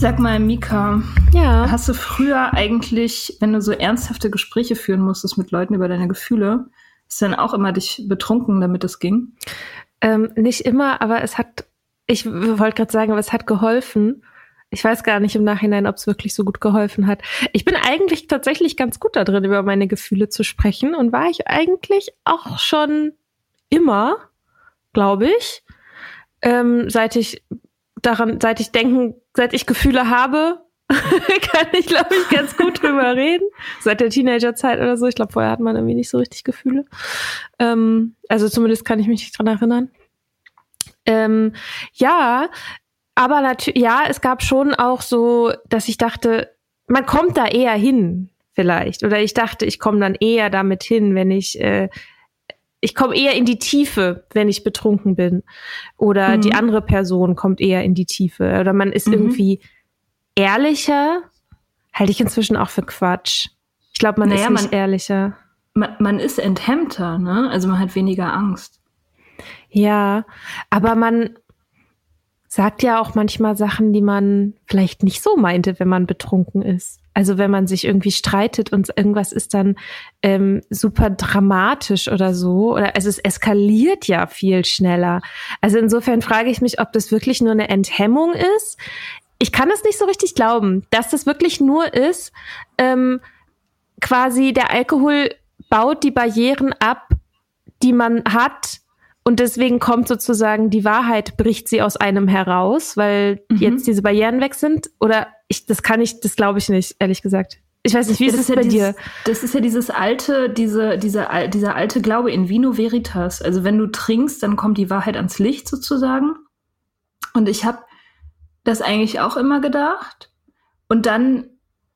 Sag mal, Mika, ja. hast du früher eigentlich, wenn du so ernsthafte Gespräche führen musstest mit Leuten über deine Gefühle, ist dann auch immer dich betrunken, damit es ging? Ähm, nicht immer, aber es hat, ich wollte gerade sagen, aber es hat geholfen. Ich weiß gar nicht im Nachhinein, ob es wirklich so gut geholfen hat. Ich bin eigentlich tatsächlich ganz gut da drin, über meine Gefühle zu sprechen und war ich eigentlich auch schon immer, glaube ich, ähm, seit ich daran, seit ich denken, seit ich Gefühle habe, kann ich, glaube ich, ganz gut drüber reden. Seit der Teenagerzeit oder so. Ich glaube, vorher hat man irgendwie nicht so richtig Gefühle. Ähm, also zumindest kann ich mich nicht dran erinnern. Ähm, ja, aber natürlich, ja, es gab schon auch so, dass ich dachte, man kommt da eher hin, vielleicht. Oder ich dachte, ich komme dann eher damit hin, wenn ich äh, ich komme eher in die Tiefe, wenn ich betrunken bin. Oder mhm. die andere Person kommt eher in die Tiefe. Oder man ist mhm. irgendwie ehrlicher. Halte ich inzwischen auch für Quatsch. Ich glaube, man naja, ist nicht man, ehrlicher. Man, man ist enthemmter, ne? Also man hat weniger Angst. Ja, aber man sagt ja auch manchmal Sachen, die man vielleicht nicht so meinte, wenn man betrunken ist. Also wenn man sich irgendwie streitet und irgendwas ist dann ähm, super dramatisch oder so, oder also es eskaliert ja viel schneller. Also insofern frage ich mich, ob das wirklich nur eine Enthemmung ist. Ich kann es nicht so richtig glauben, dass das wirklich nur ist, ähm, quasi der Alkohol baut die Barrieren ab, die man hat, und deswegen kommt sozusagen die Wahrheit, bricht sie aus einem heraus, weil mhm. jetzt diese Barrieren weg sind. Oder ich, das kann ich, das glaube ich nicht, ehrlich gesagt. Ich weiß nicht, wie ist es ja bei dieses, dir? Das ist ja dieses alte, diese, diese, dieser alte Glaube in Vino Veritas. Also wenn du trinkst, dann kommt die Wahrheit ans Licht sozusagen. Und ich habe das eigentlich auch immer gedacht. Und dann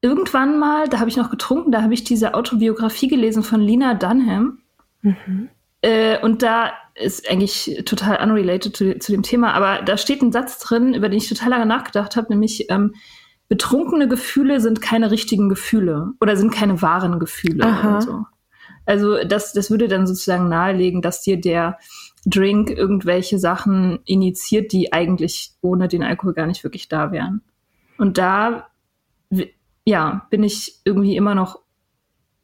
irgendwann mal, da habe ich noch getrunken, da habe ich diese Autobiografie gelesen von Lina Dunham. Mhm. Äh, und da ist eigentlich total unrelated zu, zu, dem Thema, aber da steht ein Satz drin, über den ich total lange nachgedacht habe, nämlich ähm, betrunkene Gefühle sind keine richtigen Gefühle oder sind keine wahren Gefühle. So. Also das, das würde dann sozusagen nahelegen, dass dir der Drink irgendwelche Sachen initiiert, die eigentlich ohne den Alkohol gar nicht wirklich da wären. Und da ja, bin ich irgendwie immer noch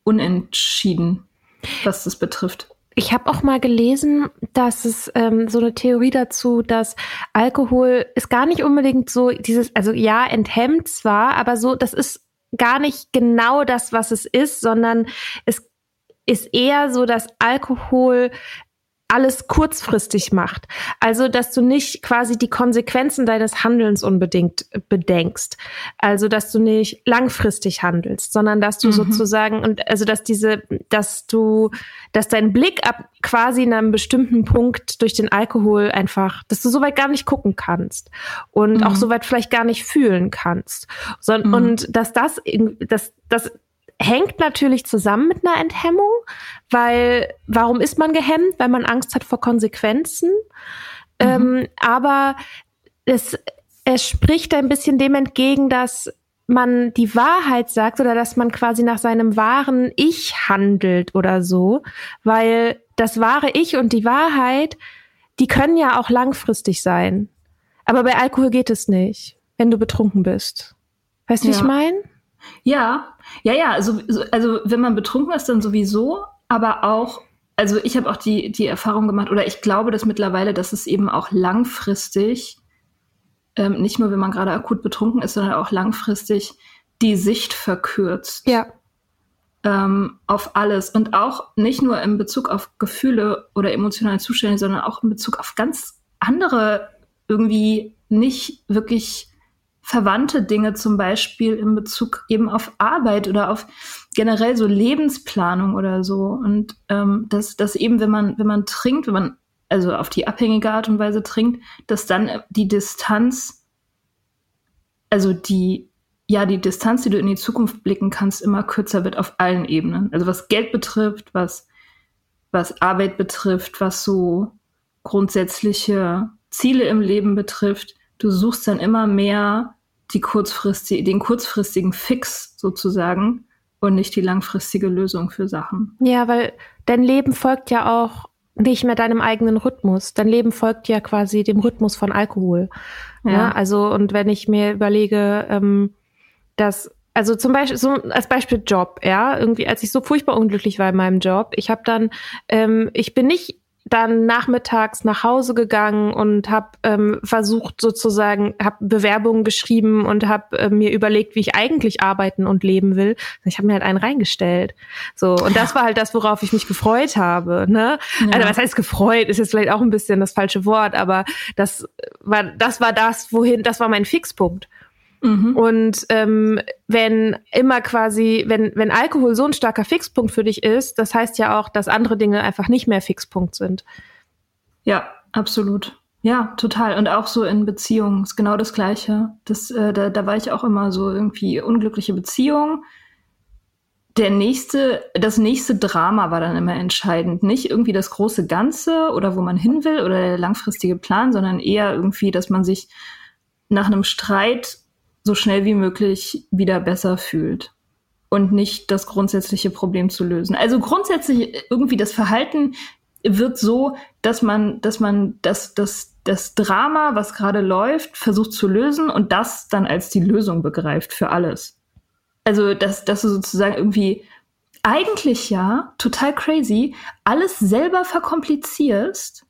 unentschieden, was das betrifft. Ich habe auch mal gelesen, dass es ähm, so eine Theorie dazu, dass Alkohol ist gar nicht unbedingt so dieses, also ja, enthemmt zwar, aber so, das ist gar nicht genau das, was es ist, sondern es ist eher so, dass Alkohol alles kurzfristig macht. Also, dass du nicht quasi die Konsequenzen deines Handelns unbedingt bedenkst. Also, dass du nicht langfristig handelst, sondern dass du mhm. sozusagen und also, dass diese, dass du, dass dein Blick ab quasi in einem bestimmten Punkt durch den Alkohol einfach, dass du soweit gar nicht gucken kannst und mhm. auch soweit vielleicht gar nicht fühlen kannst. So, mhm. Und dass das, dass, dass hängt natürlich zusammen mit einer Enthemmung, weil warum ist man gehemmt? Weil man Angst hat vor Konsequenzen. Mhm. Ähm, aber es, es spricht ein bisschen dem entgegen, dass man die Wahrheit sagt oder dass man quasi nach seinem wahren Ich handelt oder so, weil das wahre Ich und die Wahrheit, die können ja auch langfristig sein. Aber bei Alkohol geht es nicht, wenn du betrunken bist. Weißt du, ja. wie ich meine? Ja, ja, ja. Also, also wenn man betrunken ist, dann sowieso, aber auch, also ich habe auch die, die Erfahrung gemacht, oder ich glaube das mittlerweile, dass es eben auch langfristig, ähm, nicht nur wenn man gerade akut betrunken ist, sondern auch langfristig die Sicht verkürzt. Ja. Ähm, auf alles. Und auch nicht nur in Bezug auf Gefühle oder emotionale Zustände, sondern auch in Bezug auf ganz andere, irgendwie nicht wirklich verwandte Dinge, zum Beispiel in Bezug eben auf Arbeit oder auf generell so Lebensplanung oder so. Und ähm, dass, dass eben, wenn man, wenn man trinkt, wenn man also auf die abhängige Art und Weise trinkt, dass dann die Distanz, also die, ja, die Distanz, die du in die Zukunft blicken kannst, immer kürzer wird auf allen Ebenen. Also was Geld betrifft, was, was Arbeit betrifft, was so grundsätzliche Ziele im Leben betrifft. Du suchst dann immer mehr die kurzfristige, den kurzfristigen Fix sozusagen und nicht die langfristige Lösung für Sachen. Ja, weil dein Leben folgt ja auch nicht mehr deinem eigenen Rhythmus. Dein Leben folgt ja quasi dem Rhythmus von Alkohol. Ja, ja also und wenn ich mir überlege, ähm, dass also zum Beispiel so als Beispiel Job, ja, irgendwie als ich so furchtbar unglücklich war in meinem Job, ich habe dann, ähm, ich bin nicht dann nachmittags nach Hause gegangen und habe ähm, versucht sozusagen, habe Bewerbungen geschrieben und habe äh, mir überlegt, wie ich eigentlich arbeiten und leben will. Ich habe mir halt einen reingestellt. So und das war halt das, worauf ich mich gefreut habe. Ne? Ja. Also was heißt gefreut? Ist jetzt vielleicht auch ein bisschen das falsche Wort, aber das war das war das, wohin das war mein Fixpunkt. Mhm. Und ähm, wenn immer quasi, wenn, wenn Alkohol so ein starker Fixpunkt für dich ist, das heißt ja auch, dass andere Dinge einfach nicht mehr Fixpunkt sind. Ja, absolut. Ja, total. Und auch so in Beziehungen ist genau das Gleiche. Das, äh, da, da war ich auch immer so irgendwie unglückliche Beziehung. Der nächste, das nächste Drama war dann immer entscheidend. Nicht irgendwie das große Ganze oder wo man hin will oder der langfristige Plan, sondern eher irgendwie, dass man sich nach einem Streit so schnell wie möglich wieder besser fühlt und nicht das grundsätzliche Problem zu lösen. Also grundsätzlich irgendwie das Verhalten wird so, dass man, dass man das, das, das Drama, was gerade läuft, versucht zu lösen und das dann als die Lösung begreift für alles. Also, dass, dass du sozusagen irgendwie eigentlich ja, total crazy, alles selber verkomplizierst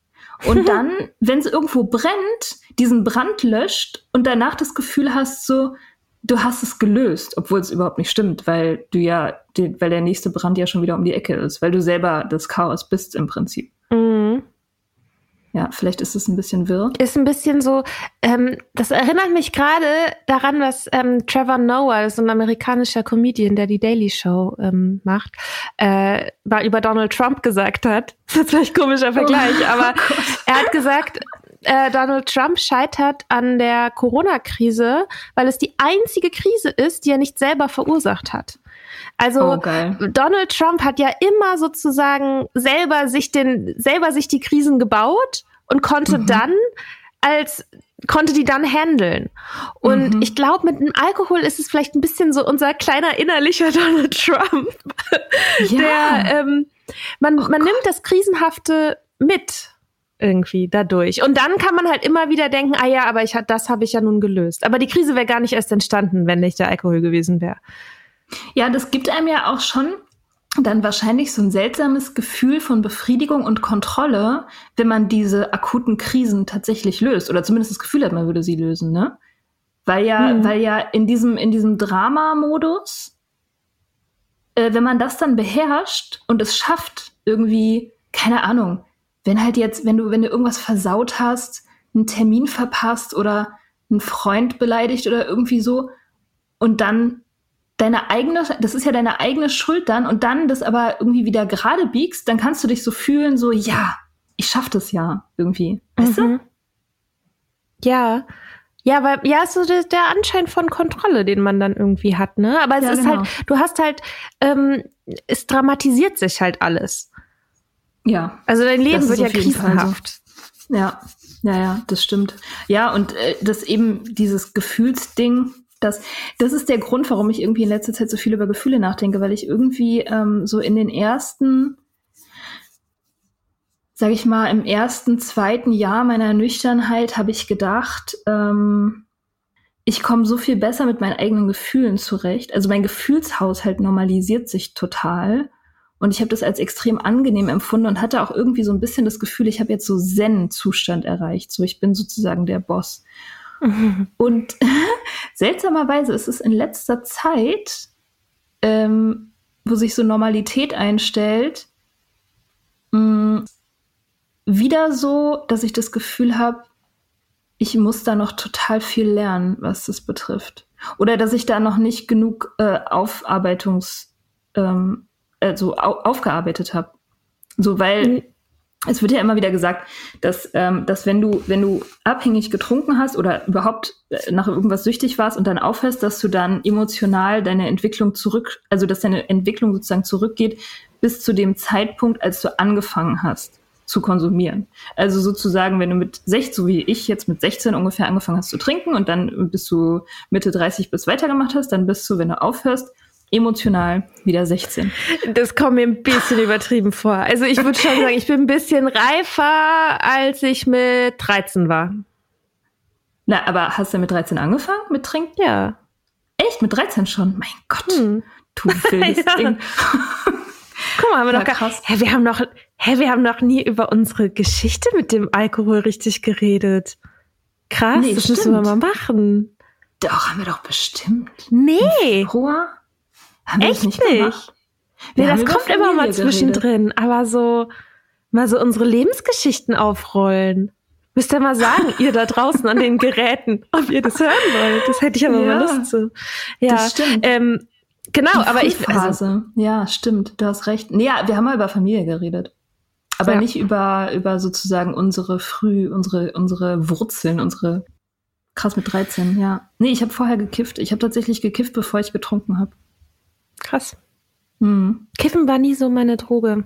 und dann, wenn es irgendwo brennt, diesen Brand löscht und danach das Gefühl hast, so, du hast es gelöst, obwohl es überhaupt nicht stimmt, weil du ja, die, weil der nächste Brand ja schon wieder um die Ecke ist, weil du selber das Chaos bist im Prinzip. Mhm. Ja, vielleicht ist es ein bisschen wirr. Ist ein bisschen so, ähm, das erinnert mich gerade daran, was ähm, Trevor Noah, ist ein amerikanischer Comedian, der die Daily Show ähm, macht, äh, mal über Donald Trump gesagt hat. Das ist vielleicht ein komischer Vergleich, oh, aber oh er hat gesagt, äh, Donald Trump scheitert an der Corona-Krise, weil es die einzige Krise ist, die er nicht selber verursacht hat. Also oh, Donald Trump hat ja immer sozusagen selber sich den selber sich die Krisen gebaut und konnte mhm. dann als konnte die dann handeln. Und mhm. ich glaube, mit dem Alkohol ist es vielleicht ein bisschen so unser kleiner innerlicher Donald Trump, ja. der ähm, man, oh man nimmt das Krisenhafte mit irgendwie dadurch. Und dann kann man halt immer wieder denken, ah ja, aber ich das habe ich ja nun gelöst. Aber die Krise wäre gar nicht erst entstanden, wenn nicht der Alkohol gewesen wäre. Ja, das gibt einem ja auch schon dann wahrscheinlich so ein seltsames Gefühl von Befriedigung und Kontrolle, wenn man diese akuten Krisen tatsächlich löst oder zumindest das Gefühl hat, man würde sie lösen, ne? Weil ja, hm. weil ja in diesem in diesem Drama-Modus, äh, wenn man das dann beherrscht und es schafft, irgendwie keine Ahnung, wenn halt jetzt, wenn du wenn du irgendwas versaut hast, einen Termin verpasst oder einen Freund beleidigt oder irgendwie so und dann deine eigene, das ist ja deine eigene Schuld dann und dann das aber irgendwie wieder gerade biegst, dann kannst du dich so fühlen, so, ja, ich schaff das ja irgendwie. Weißt mhm. du? Ja. Ja, weil, ja, ist so der, der, Anschein von Kontrolle, den man dann irgendwie hat, ne? Aber es ja, ist genau. halt, du hast halt, ähm, es dramatisiert sich halt alles. Ja. Also dein Leben wird ja krisenhaft. So. Ja, ja, ja, das stimmt. Ja, und äh, das eben dieses Gefühlsding, das, das ist der Grund, warum ich irgendwie in letzter Zeit so viel über Gefühle nachdenke, weil ich irgendwie ähm, so in den ersten, sag ich mal, im ersten, zweiten Jahr meiner Nüchternheit habe ich gedacht, ähm, ich komme so viel besser mit meinen eigenen Gefühlen zurecht. Also mein Gefühlshaushalt normalisiert sich total. Und ich habe das als extrem angenehm empfunden und hatte auch irgendwie so ein bisschen das Gefühl, ich habe jetzt so Zen-Zustand erreicht. So, ich bin sozusagen der Boss. Und seltsamerweise ist es in letzter Zeit, ähm, wo sich so Normalität einstellt, mh, mm, wieder so, dass ich das Gefühl habe, ich muss da noch total viel lernen, was das betrifft. Oder dass ich da noch nicht genug äh, Aufarbeitungs, ähm, also au aufgearbeitet habe. So, weil mhm es wird ja immer wieder gesagt, dass, ähm, dass wenn du, wenn du abhängig getrunken hast oder überhaupt äh, nach irgendwas süchtig warst und dann aufhörst, dass du dann emotional deine Entwicklung zurück, also dass deine Entwicklung sozusagen zurückgeht bis zu dem Zeitpunkt, als du angefangen hast zu konsumieren. Also sozusagen, wenn du mit 16, so wie ich jetzt mit 16 ungefähr angefangen hast zu trinken und dann bis du Mitte 30 bis weitergemacht hast, dann bist du, wenn du aufhörst, emotional wieder 16. Das kommt mir ein bisschen übertrieben vor. Also ich würde schon sagen, ich bin ein bisschen reifer, als ich mit 13 war. Na, aber hast du mit 13 angefangen mit Trinken? Ja. Echt? Mit 13 schon? Mein Gott. Hm. Du wildes ja. Ding. Guck mal, haben wir noch krass. Hä, wir haben noch, hä, wir haben noch nie über unsere Geschichte mit dem Alkohol richtig geredet. Krass, nee, das stimmt. müssen wir mal machen. Doch, haben wir doch bestimmt. Nee. Hoher? Haben Echt nicht? nicht? Nee, das kommt immer mal zwischendrin, aber so mal so unsere Lebensgeschichten aufrollen. Müsst ihr mal sagen, ihr da draußen an den Geräten, ob ihr das hören wollt. Das hätte ich aber ja, mal Lust zu. Ja, das stimmt. Ähm, genau, Die aber ich. Also, ja, stimmt, du hast recht. Nee, ja, wir haben mal über Familie geredet. Aber ja. nicht über, über sozusagen unsere Früh, unsere, unsere Wurzeln, unsere krass mit 13, ja. Nee, ich habe vorher gekifft. Ich habe tatsächlich gekifft, bevor ich getrunken habe. Krass. Hm. Kiffen war nie so meine Droge.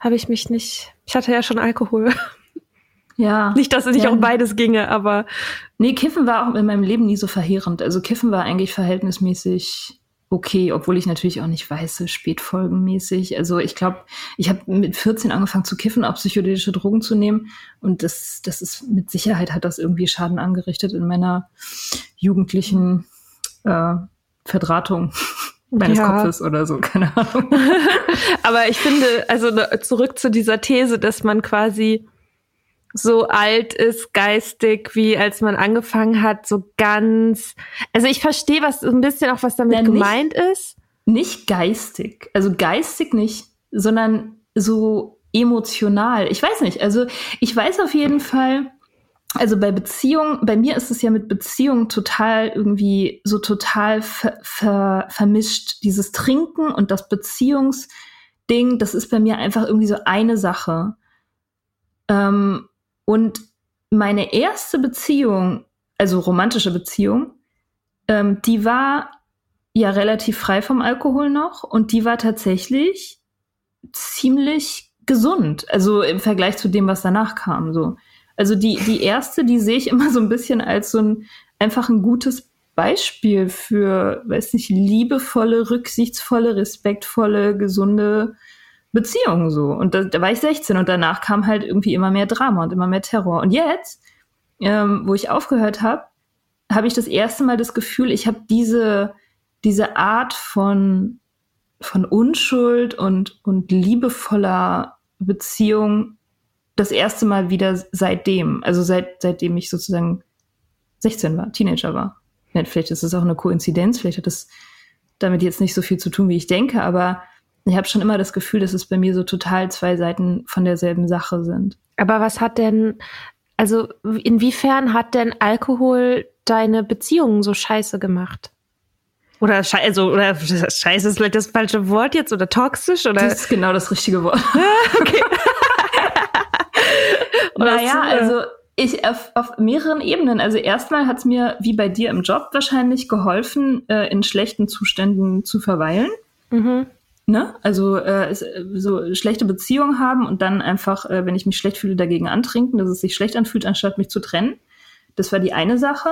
Habe ich mich nicht. Ich hatte ja schon Alkohol. Ja. Nicht, dass es nicht ja. auch beides ginge, aber. Nee, Kiffen war auch in meinem Leben nie so verheerend. Also Kiffen war eigentlich verhältnismäßig okay, obwohl ich natürlich auch nicht weiß, spätfolgenmäßig. Also ich glaube, ich habe mit 14 angefangen zu kiffen, auch psychedelische Drogen zu nehmen. Und das, das ist mit Sicherheit hat das irgendwie Schaden angerichtet in meiner jugendlichen äh, Verdrahtung meines ja. Kopfes oder so, keine Ahnung. Aber ich finde, also ne, zurück zu dieser These, dass man quasi so alt ist, geistig, wie als man angefangen hat, so ganz. Also ich verstehe was ein bisschen auch, was damit ja, nicht, gemeint ist. Nicht geistig, also geistig nicht, sondern so emotional. Ich weiß nicht. Also ich weiß auf jeden Fall, also bei Beziehungen, bei mir ist es ja mit Beziehungen total irgendwie so total ver, ver, vermischt. Dieses Trinken und das Beziehungsding, das ist bei mir einfach irgendwie so eine Sache. Ähm, und meine erste Beziehung, also romantische Beziehung, ähm, die war ja relativ frei vom Alkohol noch und die war tatsächlich ziemlich gesund. Also im Vergleich zu dem, was danach kam, so. Also die, die erste, die sehe ich immer so ein bisschen als so ein einfach ein gutes Beispiel für, weiß nicht, liebevolle, rücksichtsvolle, respektvolle, gesunde Beziehung so. Und da, da war ich 16 und danach kam halt irgendwie immer mehr Drama und immer mehr Terror. Und jetzt, ähm, wo ich aufgehört habe, habe ich das erste Mal das Gefühl, ich habe diese, diese Art von, von Unschuld und, und liebevoller Beziehung das erste Mal wieder seitdem, also seit, seitdem ich sozusagen 16 war, Teenager war. Ja, vielleicht ist es auch eine Koinzidenz, vielleicht hat das damit jetzt nicht so viel zu tun, wie ich denke, aber ich habe schon immer das Gefühl, dass es bei mir so total zwei Seiten von derselben Sache sind. Aber was hat denn, also inwiefern hat denn Alkohol deine Beziehungen so scheiße gemacht? Oder scheiße, also, oder scheiße ist vielleicht das falsche Wort jetzt oder toxisch oder? Das ist genau das richtige Wort. okay. naja, also ich auf, auf mehreren Ebenen. Also erstmal hat es mir, wie bei dir im Job wahrscheinlich, geholfen, äh, in schlechten Zuständen zu verweilen. Mhm. Ne? Also äh, so schlechte Beziehungen haben und dann einfach, äh, wenn ich mich schlecht fühle, dagegen antrinken, dass es sich schlecht anfühlt, anstatt mich zu trennen. Das war die eine Sache.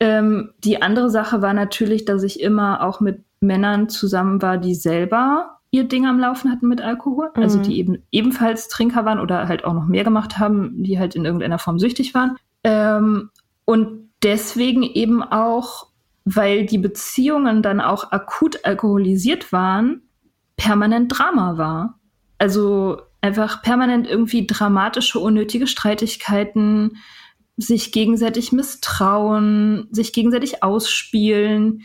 Ähm, die andere Sache war natürlich, dass ich immer auch mit Männern zusammen war, die selber ihr Ding am Laufen hatten mit Alkohol, also mhm. also die eben ebenfalls Trinker waren oder halt auch noch mehr gemacht haben, die halt in irgendeiner Form süchtig waren. Ähm, und deswegen eben auch, weil die Beziehungen dann auch akut alkoholisiert waren, permanent Drama war. Also einfach permanent irgendwie dramatische, unnötige Streitigkeiten, sich gegenseitig misstrauen, sich gegenseitig ausspielen,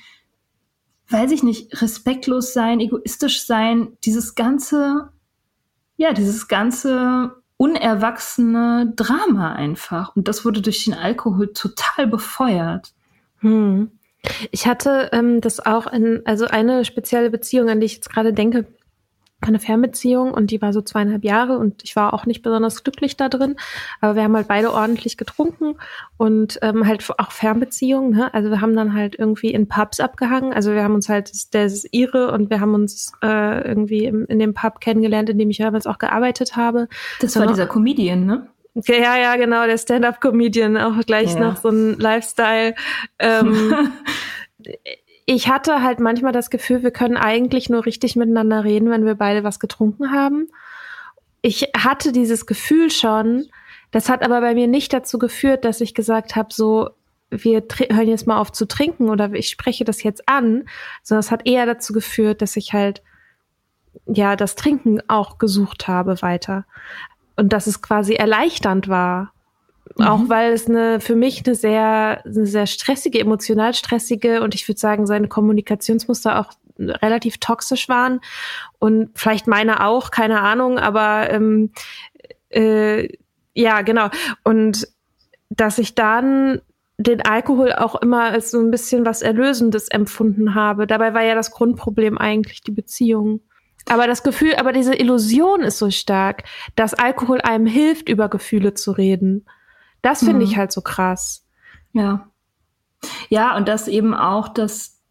weiß ich nicht, respektlos sein, egoistisch sein, dieses ganze, ja, dieses ganze unerwachsene Drama einfach. Und das wurde durch den Alkohol total befeuert. Hm. Ich hatte ähm, das auch in, also eine spezielle Beziehung, an die ich jetzt gerade denke, eine Fernbeziehung und die war so zweieinhalb Jahre und ich war auch nicht besonders glücklich da drin. Aber wir haben halt beide ordentlich getrunken und ähm, halt auch Fernbeziehungen. Ne? Also wir haben dann halt irgendwie in Pubs abgehangen. Also wir haben uns halt, der ist ihre und wir haben uns äh, irgendwie im, in dem Pub kennengelernt, in dem ich damals auch gearbeitet habe. Das war dieser Comedian, ne? Ja, ja, genau, der Stand-up-Comedian, auch gleich ja. noch so ein Lifestyle. Ähm, ich hatte halt manchmal das Gefühl, wir können eigentlich nur richtig miteinander reden, wenn wir beide was getrunken haben. Ich hatte dieses Gefühl schon, das hat aber bei mir nicht dazu geführt, dass ich gesagt habe, so, wir hören jetzt mal auf zu trinken oder ich spreche das jetzt an, sondern es hat eher dazu geführt, dass ich halt ja das Trinken auch gesucht habe weiter. Und dass es quasi erleichternd war, Mhm. Auch weil es eine für mich eine sehr, eine sehr stressige, emotional stressige und ich würde sagen, seine Kommunikationsmuster auch relativ toxisch waren. Und vielleicht meine auch, keine Ahnung, aber ähm, äh, ja, genau. Und dass ich dann den Alkohol auch immer als so ein bisschen was Erlösendes empfunden habe. Dabei war ja das Grundproblem eigentlich die Beziehung. Aber das Gefühl, aber diese Illusion ist so stark, dass Alkohol einem hilft, über Gefühle zu reden. Das finde mhm. ich halt so krass. Ja. Ja, und das eben auch, dass,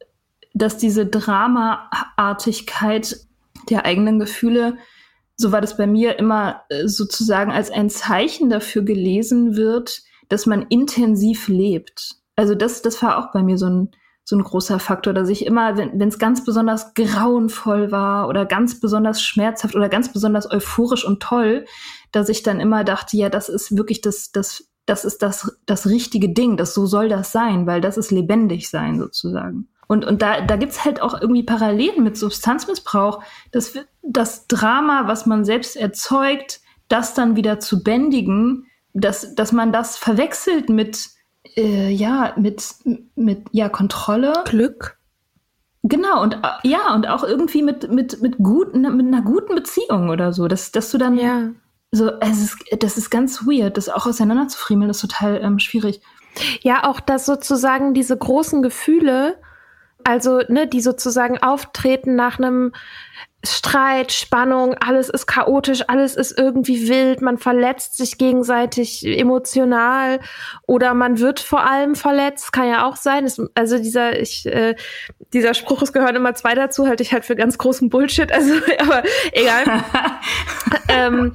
dass diese Dramaartigkeit der eigenen Gefühle, so war das bei mir immer äh, sozusagen als ein Zeichen dafür gelesen wird, dass man intensiv lebt. Also das, das war auch bei mir so ein, so ein großer Faktor, dass ich immer, wenn es ganz besonders grauenvoll war oder ganz besonders schmerzhaft oder ganz besonders euphorisch und toll, dass ich dann immer dachte, ja, das ist wirklich das, das das ist das, das richtige Ding, das so soll das sein, weil das ist lebendig sein sozusagen. Und, und da, da gibt's halt auch irgendwie Parallelen mit Substanzmissbrauch. Das, das Drama, was man selbst erzeugt, das dann wieder zu bändigen, dass, dass man das verwechselt mit, äh, ja, mit, mit ja, Kontrolle. Glück. Genau, und ja, und auch irgendwie mit, mit, mit, guten, mit einer guten Beziehung oder so, dass, dass du dann ja so, es ist, das ist ganz weird, das auch auseinanderzufriemeln, ist total ähm, schwierig. Ja, auch dass sozusagen diese großen Gefühle, also ne, die sozusagen auftreten nach einem Streit, Spannung, alles ist chaotisch, alles ist irgendwie wild, man verletzt sich gegenseitig emotional oder man wird vor allem verletzt, kann ja auch sein. Es, also dieser, ich, äh, dieser Spruch, es gehören immer zwei dazu, halte ich halt für ganz großen Bullshit, also, aber egal. ähm,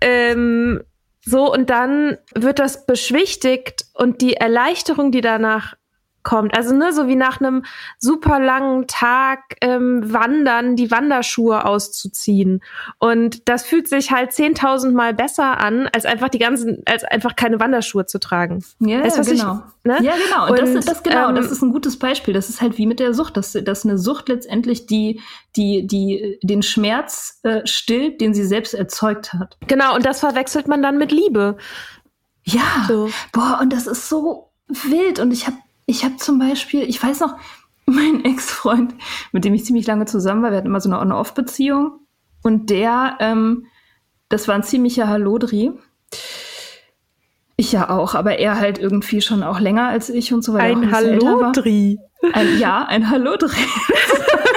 ähm, so, und dann wird das beschwichtigt und die Erleichterung, die danach kommt. Also ne, so wie nach einem super langen Tag ähm, Wandern die Wanderschuhe auszuziehen. Und das fühlt sich halt zehntausendmal besser an, als einfach die ganzen, als einfach keine Wanderschuhe zu tragen. Ja, weißt, genau. Ich, ne? Ja, genau. Und, und das, das, genau, ähm, das ist ein gutes Beispiel. Das ist halt wie mit der Sucht, dass, dass eine Sucht letztendlich die, die, die den Schmerz äh, stillt, den sie selbst erzeugt hat. Genau, und das verwechselt man dann mit Liebe. Ja, so. boah, und das ist so wild. Und ich habe ich habe zum Beispiel, ich weiß noch, mein Ex-Freund, mit dem ich ziemlich lange zusammen war, wir hatten immer so eine On-Off-Beziehung. Und der, ähm, das war ein ziemlicher Hallodri. Ich ja auch, aber er halt irgendwie schon auch länger als ich und so weiter. Ein Hallodri. Ein, ja, ein Hallodri.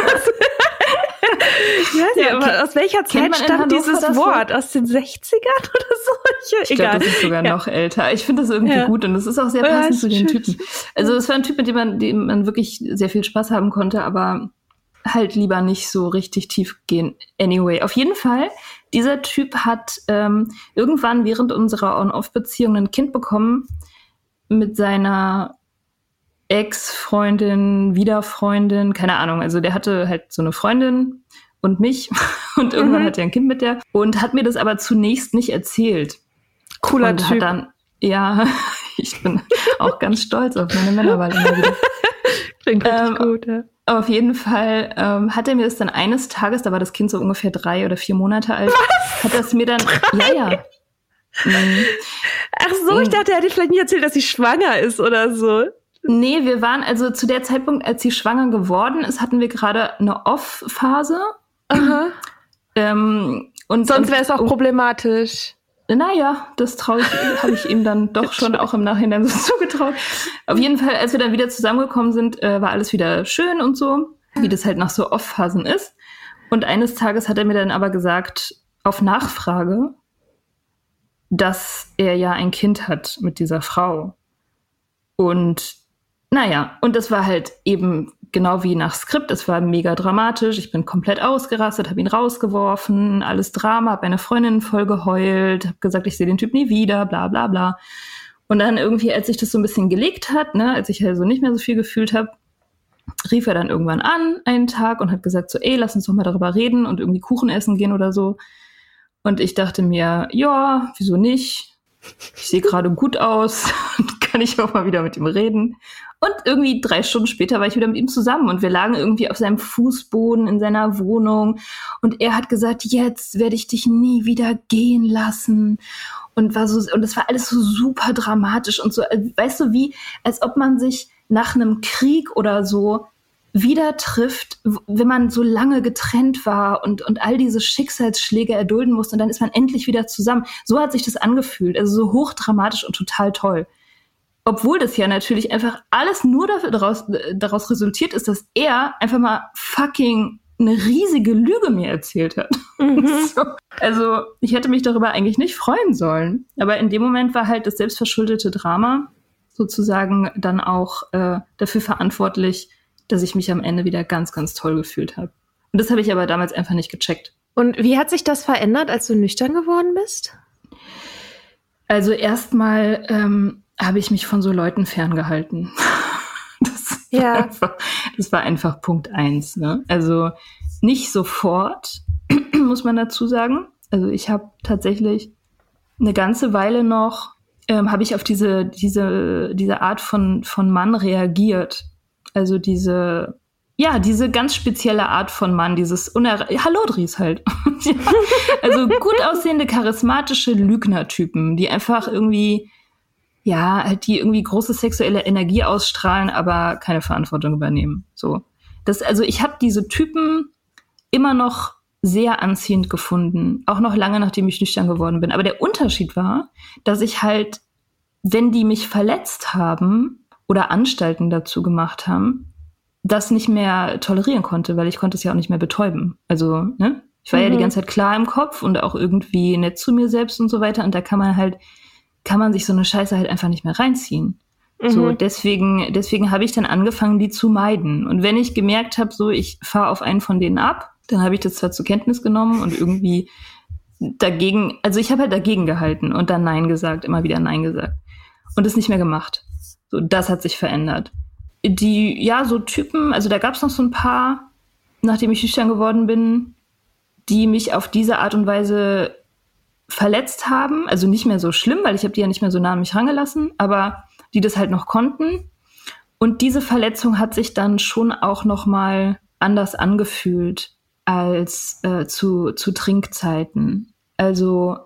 ja, ja, aber aus welcher Zeit stammt dieses Wort? Aus den 60ern oder so? Ich, ich glaube, das ist sogar ja. noch älter. Ich finde das irgendwie ja. gut und das ist auch sehr passend zu den Typen. Also es war ein Typ, mit dem man, dem man wirklich sehr viel Spaß haben konnte, aber halt lieber nicht so richtig tief gehen. Anyway, auf jeden Fall, dieser Typ hat ähm, irgendwann während unserer On-Off-Beziehung ein Kind bekommen mit seiner Ex-Freundin, Wiederfreundin, keine Ahnung. Also der hatte halt so eine Freundin und mich und irgendwann mhm. hat er ein Kind mit der und hat mir das aber zunächst nicht erzählt. Cooler und Typ. dann, ja, ich bin auch ganz stolz auf meine Männerwahl immer wieder. Klingt ähm, gut, ja. Auf jeden Fall ähm, hat er mir das dann eines Tages, da war das Kind so ungefähr drei oder vier Monate alt, Was? hat das mir dann, drei? ja, ja. Mhm. Ach so, ich dachte, er hätte vielleicht nicht erzählt, dass sie schwanger ist oder so. Nee, wir waren also zu der Zeitpunkt, als sie schwanger geworden ist, hatten wir gerade eine Off-Phase. Aha. Ähm, und sonst wäre es auch problematisch. Naja, das traue ich, habe ich ihm dann doch schon auch im Nachhinein so zugetraut. Auf jeden Fall, als wir dann wieder zusammengekommen sind, äh, war alles wieder schön und so, wie das halt nach so Off-Phasen ist. Und eines Tages hat er mir dann aber gesagt, auf Nachfrage, dass er ja ein Kind hat mit dieser Frau. Und naja, und das war halt eben genau wie nach Skript. Es war mega dramatisch. Ich bin komplett ausgerastet, habe ihn rausgeworfen, alles Drama, habe meine Freundin voll geheult, habe gesagt, ich sehe den Typ nie wieder, bla bla bla. Und dann irgendwie, als sich das so ein bisschen gelegt hat, ne, als ich halt so nicht mehr so viel gefühlt habe, rief er dann irgendwann an, einen Tag, und hat gesagt so, ey, lass uns doch mal darüber reden und irgendwie Kuchen essen gehen oder so. Und ich dachte mir, ja, wieso nicht? Ich sehe gerade gut aus, kann ich auch mal wieder mit ihm reden. Und irgendwie drei Stunden später war ich wieder mit ihm zusammen und wir lagen irgendwie auf seinem Fußboden in seiner Wohnung. Und er hat gesagt, jetzt werde ich dich nie wieder gehen lassen. Und war so und das war alles so super dramatisch und so, äh, weißt du, wie als ob man sich nach einem Krieg oder so wieder trifft, wenn man so lange getrennt war und, und all diese Schicksalsschläge erdulden musste und dann ist man endlich wieder zusammen. So hat sich das angefühlt, also so hochdramatisch und total toll obwohl das ja natürlich einfach alles nur daraus, daraus resultiert ist, dass er einfach mal fucking eine riesige Lüge mir erzählt hat. Mhm. So. Also ich hätte mich darüber eigentlich nicht freuen sollen. Aber in dem Moment war halt das selbstverschuldete Drama sozusagen dann auch äh, dafür verantwortlich, dass ich mich am Ende wieder ganz, ganz toll gefühlt habe. Und das habe ich aber damals einfach nicht gecheckt. Und wie hat sich das verändert, als du nüchtern geworden bist? Also erstmal ähm, habe ich mich von so Leuten ferngehalten. Das war, ja. einfach, das war einfach Punkt eins. Ne? Also nicht sofort, muss man dazu sagen. Also ich habe tatsächlich eine ganze Weile noch, ähm, habe ich auf diese, diese, diese Art von, von Mann reagiert. Also diese, ja, diese ganz spezielle Art von Mann, dieses Uner Hallodris halt. also gut aussehende, charismatische Lügnertypen, die einfach irgendwie ja, halt die irgendwie große sexuelle Energie ausstrahlen, aber keine Verantwortung übernehmen. So. Das, also ich habe diese Typen immer noch sehr anziehend gefunden, auch noch lange nachdem ich nüchtern geworden bin. Aber der Unterschied war, dass ich halt, wenn die mich verletzt haben oder Anstalten dazu gemacht haben, das nicht mehr tolerieren konnte, weil ich konnte es ja auch nicht mehr betäuben. Also, ne? Ich war mhm. ja die mhm. ganze Zeit klar im Kopf und auch irgendwie nett zu mir selbst und so weiter. Und da kann man halt kann man sich so eine Scheiße halt einfach nicht mehr reinziehen. Mhm. So, deswegen, deswegen habe ich dann angefangen, die zu meiden. Und wenn ich gemerkt habe, so, ich fahre auf einen von denen ab, dann habe ich das zwar zur Kenntnis genommen und irgendwie dagegen, also ich habe halt dagegen gehalten und dann Nein gesagt, immer wieder Nein gesagt. Und es nicht mehr gemacht. So, das hat sich verändert. die, ja, so Typen, also da gab es noch so ein paar, nachdem ich schüchtern geworden bin, die mich auf diese Art und Weise verletzt haben. Also nicht mehr so schlimm, weil ich habe die ja nicht mehr so nah an mich rangelassen, aber die das halt noch konnten. Und diese Verletzung hat sich dann schon auch noch mal anders angefühlt als äh, zu, zu Trinkzeiten. Also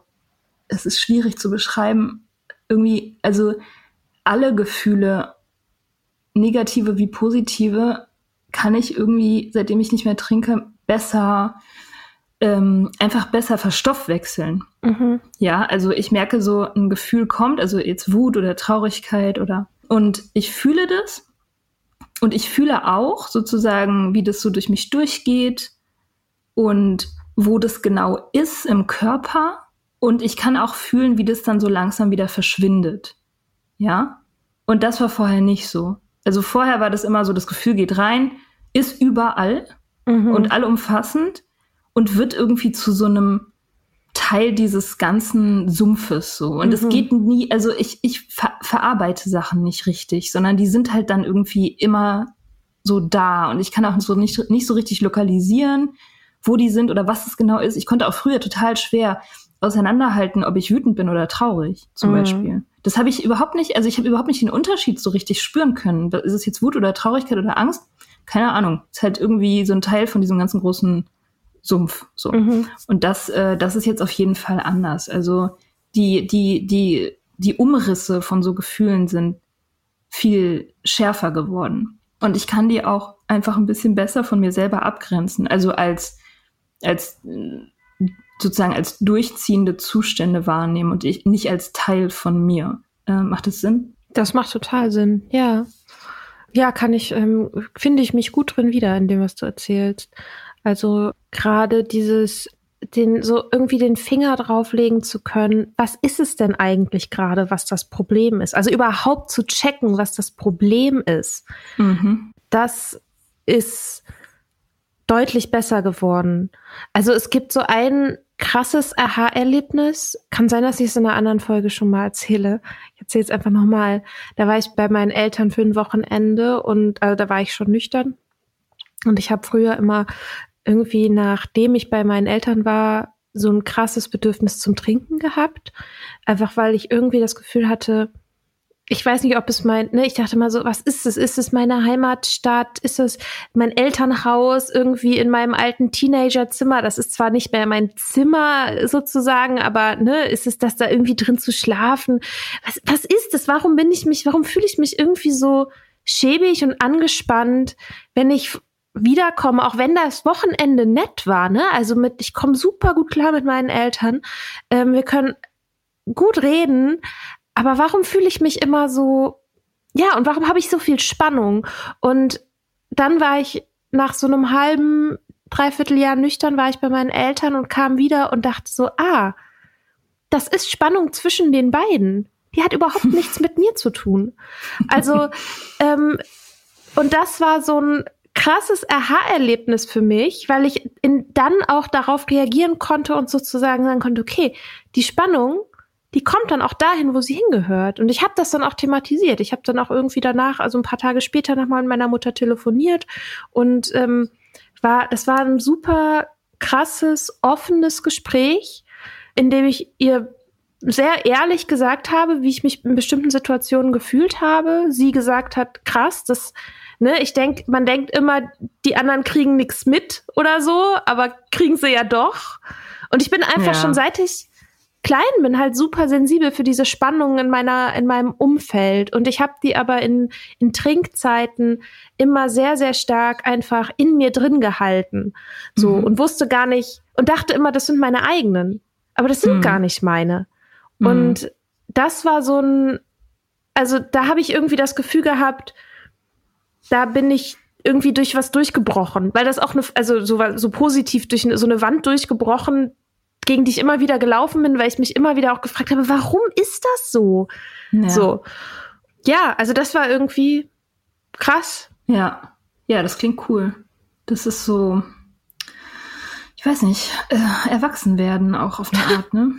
es ist schwierig zu beschreiben. Irgendwie, also alle Gefühle, negative wie positive, kann ich irgendwie, seitdem ich nicht mehr trinke, besser, ähm, einfach besser verstoffwechseln. Mhm. Ja, also ich merke so, ein Gefühl kommt, also jetzt Wut oder Traurigkeit oder, und ich fühle das. Und ich fühle auch sozusagen, wie das so durch mich durchgeht und wo das genau ist im Körper. Und ich kann auch fühlen, wie das dann so langsam wieder verschwindet. Ja? Und das war vorher nicht so. Also vorher war das immer so, das Gefühl geht rein, ist überall mhm. und allumfassend und wird irgendwie zu so einem Teil dieses ganzen Sumpfes so. Und es mhm. geht nie, also ich, ich ver verarbeite Sachen nicht richtig, sondern die sind halt dann irgendwie immer so da. Und ich kann auch so nicht, nicht so richtig lokalisieren, wo die sind oder was es genau ist. Ich konnte auch früher total schwer auseinanderhalten, ob ich wütend bin oder traurig, zum mhm. Beispiel. Das habe ich überhaupt nicht, also ich habe überhaupt nicht den Unterschied so richtig spüren können. Ist es jetzt Wut oder Traurigkeit oder Angst? Keine Ahnung. Ist halt irgendwie so ein Teil von diesem ganzen großen Sumpf. So. Mhm. Und das, äh, das ist jetzt auf jeden Fall anders. Also die, die, die, die Umrisse von so Gefühlen sind viel schärfer geworden. Und ich kann die auch einfach ein bisschen besser von mir selber abgrenzen. Also als, als sozusagen als durchziehende Zustände wahrnehmen und ich nicht als Teil von mir. Äh, macht das Sinn? Das macht total Sinn, ja. Ja, kann ich, ähm, finde ich mich gut drin wieder in dem, was du erzählst. Also gerade dieses, den, so irgendwie den Finger drauflegen zu können, was ist es denn eigentlich gerade, was das Problem ist? Also überhaupt zu checken, was das Problem ist. Mhm. Das ist deutlich besser geworden. Also es gibt so ein krasses Aha-Erlebnis. Kann sein, dass ich es in einer anderen Folge schon mal erzähle. Ich erzähle es einfach nochmal. Da war ich bei meinen Eltern für ein Wochenende und also da war ich schon nüchtern. Und ich habe früher immer irgendwie, nachdem ich bei meinen Eltern war, so ein krasses Bedürfnis zum Trinken gehabt. Einfach weil ich irgendwie das Gefühl hatte, ich weiß nicht, ob es mein, ne, ich dachte mal so, was ist es? Ist es meine Heimatstadt? Ist es mein Elternhaus irgendwie in meinem alten Teenagerzimmer? Das ist zwar nicht mehr mein Zimmer sozusagen, aber ne, ist es das da irgendwie drin zu schlafen? Was, was ist es? Warum bin ich mich, warum fühle ich mich irgendwie so schäbig und angespannt, wenn ich wiederkomme, auch wenn das Wochenende nett war, ne? Also mit, ich komme super gut klar mit meinen Eltern. Ähm, wir können gut reden, aber warum fühle ich mich immer so, ja, und warum habe ich so viel Spannung? Und dann war ich nach so einem halben, dreiviertel Jahr nüchtern, war ich bei meinen Eltern und kam wieder und dachte so, ah, das ist Spannung zwischen den beiden. Die hat überhaupt nichts mit mir zu tun. Also, ähm, und das war so ein krasses Aha-Erlebnis für mich, weil ich in, dann auch darauf reagieren konnte und sozusagen sagen konnte, okay, die Spannung die kommt dann auch dahin, wo sie hingehört. Und ich habe das dann auch thematisiert. Ich habe dann auch irgendwie danach, also ein paar Tage später, nochmal mit meiner Mutter telefoniert und ähm, war, das war ein super krasses, offenes Gespräch, in dem ich ihr sehr ehrlich gesagt habe, wie ich mich in bestimmten Situationen gefühlt habe. Sie gesagt hat, krass, das, ne, ich denke, man denkt immer, die anderen kriegen nichts mit oder so, aber kriegen sie ja doch. Und ich bin einfach ja. schon seit ich klein bin, halt super sensibel für diese Spannungen in meiner, in meinem Umfeld. Und ich habe die aber in, in Trinkzeiten immer sehr, sehr stark einfach in mir drin gehalten. So mhm. und wusste gar nicht und dachte immer, das sind meine eigenen. Aber das sind mhm. gar nicht meine. Mhm. Und das war so ein, also da habe ich irgendwie das Gefühl gehabt, da bin ich irgendwie durch was durchgebrochen, weil das auch eine, also so, so positiv durch eine, so eine Wand durchgebrochen, gegen die ich immer wieder gelaufen bin, weil ich mich immer wieder auch gefragt habe, warum ist das so? Ja. So. Ja, also das war irgendwie krass. Ja. Ja, das klingt cool. Das ist so, ich weiß nicht, äh, erwachsen werden auch auf eine Art, ne?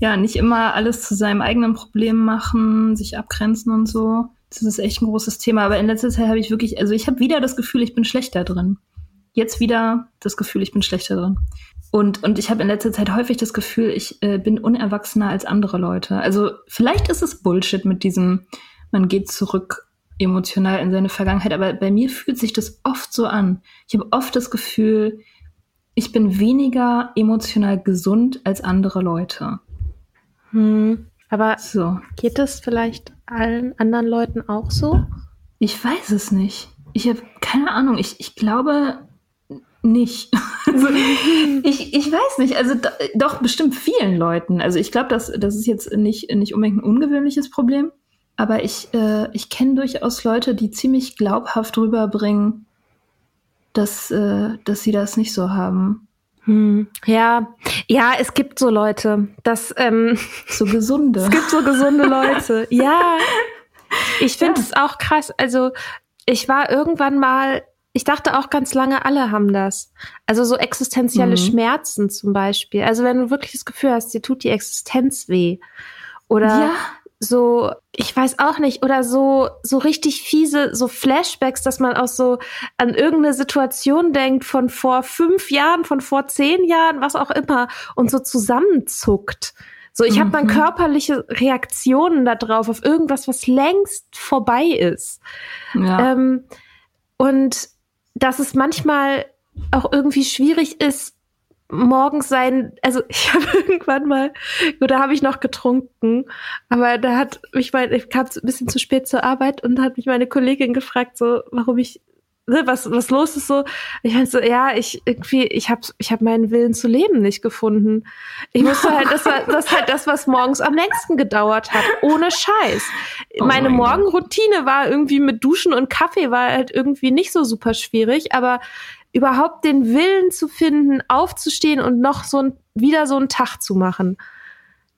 ja, nicht immer alles zu seinem eigenen Problem machen, sich abgrenzen und so. Das ist echt ein großes Thema. Aber in letzter Zeit habe ich wirklich, also ich habe wieder das Gefühl, ich bin schlechter drin. Jetzt wieder das Gefühl, ich bin schlechter drin. Und, und ich habe in letzter Zeit häufig das Gefühl, ich äh, bin unerwachsener als andere Leute. Also vielleicht ist es Bullshit mit diesem, man geht zurück emotional in seine Vergangenheit, aber bei mir fühlt sich das oft so an. Ich habe oft das Gefühl, ich bin weniger emotional gesund als andere Leute. Hm, aber so. geht es vielleicht allen anderen Leuten auch so? Ich weiß es nicht. Ich habe keine Ahnung. Ich, ich glaube nicht. also, ich, ich weiß nicht. Also do, doch bestimmt vielen Leuten. Also ich glaube, das, das ist jetzt nicht, nicht unbedingt ein ungewöhnliches Problem. Aber ich, äh, ich kenne durchaus Leute, die ziemlich glaubhaft rüberbringen, dass, äh, dass sie das nicht so haben. Hm, ja, ja, es gibt so Leute, das ähm, so gesunde. es gibt so gesunde Leute. ja, ich finde es ja. auch krass. Also ich war irgendwann mal, ich dachte auch ganz lange, alle haben das. Also so existenzielle mhm. Schmerzen zum Beispiel. Also wenn du wirklich das Gefühl hast, dir tut die Existenz weh oder ja so, ich weiß auch nicht, oder so, so richtig fiese, so Flashbacks, dass man auch so an irgendeine Situation denkt von vor fünf Jahren, von vor zehn Jahren, was auch immer, und so zusammenzuckt. So, ich mhm. habe dann körperliche Reaktionen darauf, auf irgendwas, was längst vorbei ist. Ja. Ähm, und dass es manchmal auch irgendwie schwierig ist, morgens sein, also ich habe irgendwann mal, da habe ich noch getrunken, aber da hat mich mein, ich kam ein bisschen zu spät zur Arbeit und da hat mich meine Kollegin gefragt, so, warum ich, ne, was, was los ist so. Ich meinte so, ja, ich irgendwie, ich habe ich hab meinen Willen zu leben nicht gefunden. Ich musste halt, das war das halt das, was morgens am längsten gedauert hat, ohne Scheiß. Oh meine Morgenroutine war irgendwie mit Duschen und Kaffee war halt irgendwie nicht so super schwierig, aber überhaupt den Willen zu finden, aufzustehen und noch so ein, wieder so einen Tag zu machen.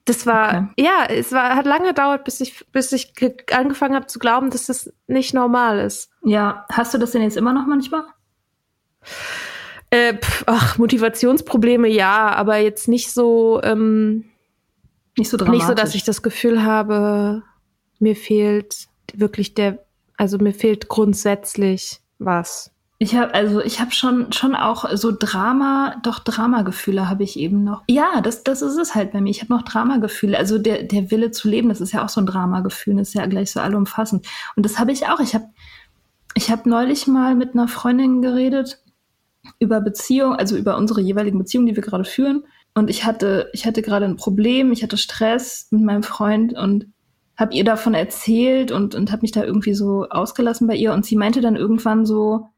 Das war, okay. ja, es war, hat lange gedauert, bis ich, bis ich angefangen habe zu glauben, dass das nicht normal ist. Ja, hast du das denn jetzt immer noch manchmal? Äh, pf, ach, Motivationsprobleme ja, aber jetzt nicht so, ähm, nicht so dramatisch. Nicht so, dass ich das Gefühl habe, mir fehlt wirklich der, also mir fehlt grundsätzlich was. Ich habe also ich habe schon schon auch so Drama, doch Dramagefühle habe ich eben noch. Ja, das das ist es halt bei mir. Ich habe noch Dramagefühle. Also der der Wille zu leben, das ist ja auch so ein Dramagefühl, das ist ja gleich so allumfassend. Und das habe ich auch. Ich habe ich habe neulich mal mit einer Freundin geredet über Beziehung, also über unsere jeweiligen Beziehungen, die wir gerade führen. Und ich hatte ich hatte gerade ein Problem, ich hatte Stress mit meinem Freund und habe ihr davon erzählt und und habe mich da irgendwie so ausgelassen bei ihr und sie meinte dann irgendwann so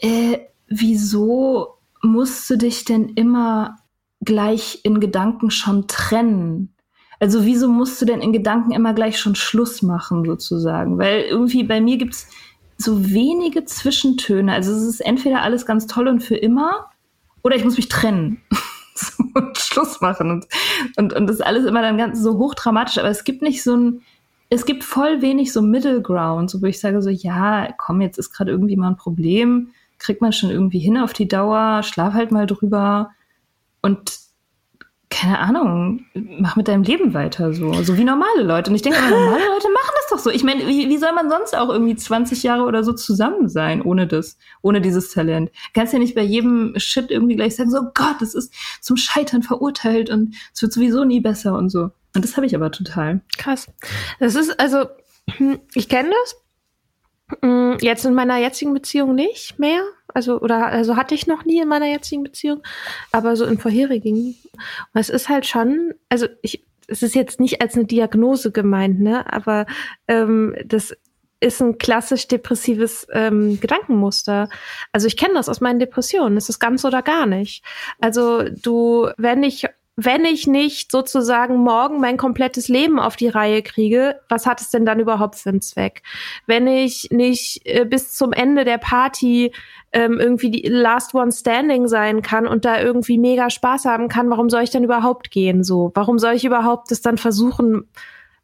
äh, wieso musst du dich denn immer gleich in Gedanken schon trennen? Also wieso musst du denn in Gedanken immer gleich schon Schluss machen, sozusagen? Weil irgendwie bei mir gibt's so wenige Zwischentöne. Also es ist entweder alles ganz toll und für immer oder ich muss mich trennen. und Schluss machen. Und, und, und das ist alles immer dann ganz so hochdramatisch. Aber es gibt nicht so ein, es gibt voll wenig so Middle Ground, so wo ich sage so, ja, komm, jetzt ist gerade irgendwie mal ein Problem kriegt man schon irgendwie hin auf die Dauer, schlaf halt mal drüber und keine Ahnung, mach mit deinem Leben weiter so, so wie normale Leute. Und ich denke, normale Leute machen das doch so. Ich meine, wie, wie soll man sonst auch irgendwie 20 Jahre oder so zusammen sein ohne das, ohne dieses Talent? Kannst ja nicht bei jedem Shit irgendwie gleich sagen, so Gott, das ist zum Scheitern verurteilt und es wird sowieso nie besser und so. Und das habe ich aber total. Krass. Das ist also, ich kenne das jetzt in meiner jetzigen Beziehung nicht mehr. Also, oder, also hatte ich noch nie in meiner jetzigen Beziehung, aber so in vorherigen. Und es ist halt schon, also ich, es ist jetzt nicht als eine Diagnose gemeint, ne, aber ähm, das ist ein klassisch depressives ähm, Gedankenmuster. Also ich kenne das aus meinen Depressionen. Es ist ganz oder gar nicht. Also du, wenn ich wenn ich nicht sozusagen morgen mein komplettes Leben auf die Reihe kriege, was hat es denn dann überhaupt für einen Zweck? Wenn ich nicht äh, bis zum Ende der Party ähm, irgendwie die Last One Standing sein kann und da irgendwie mega Spaß haben kann, warum soll ich dann überhaupt gehen? So, warum soll ich überhaupt das dann versuchen?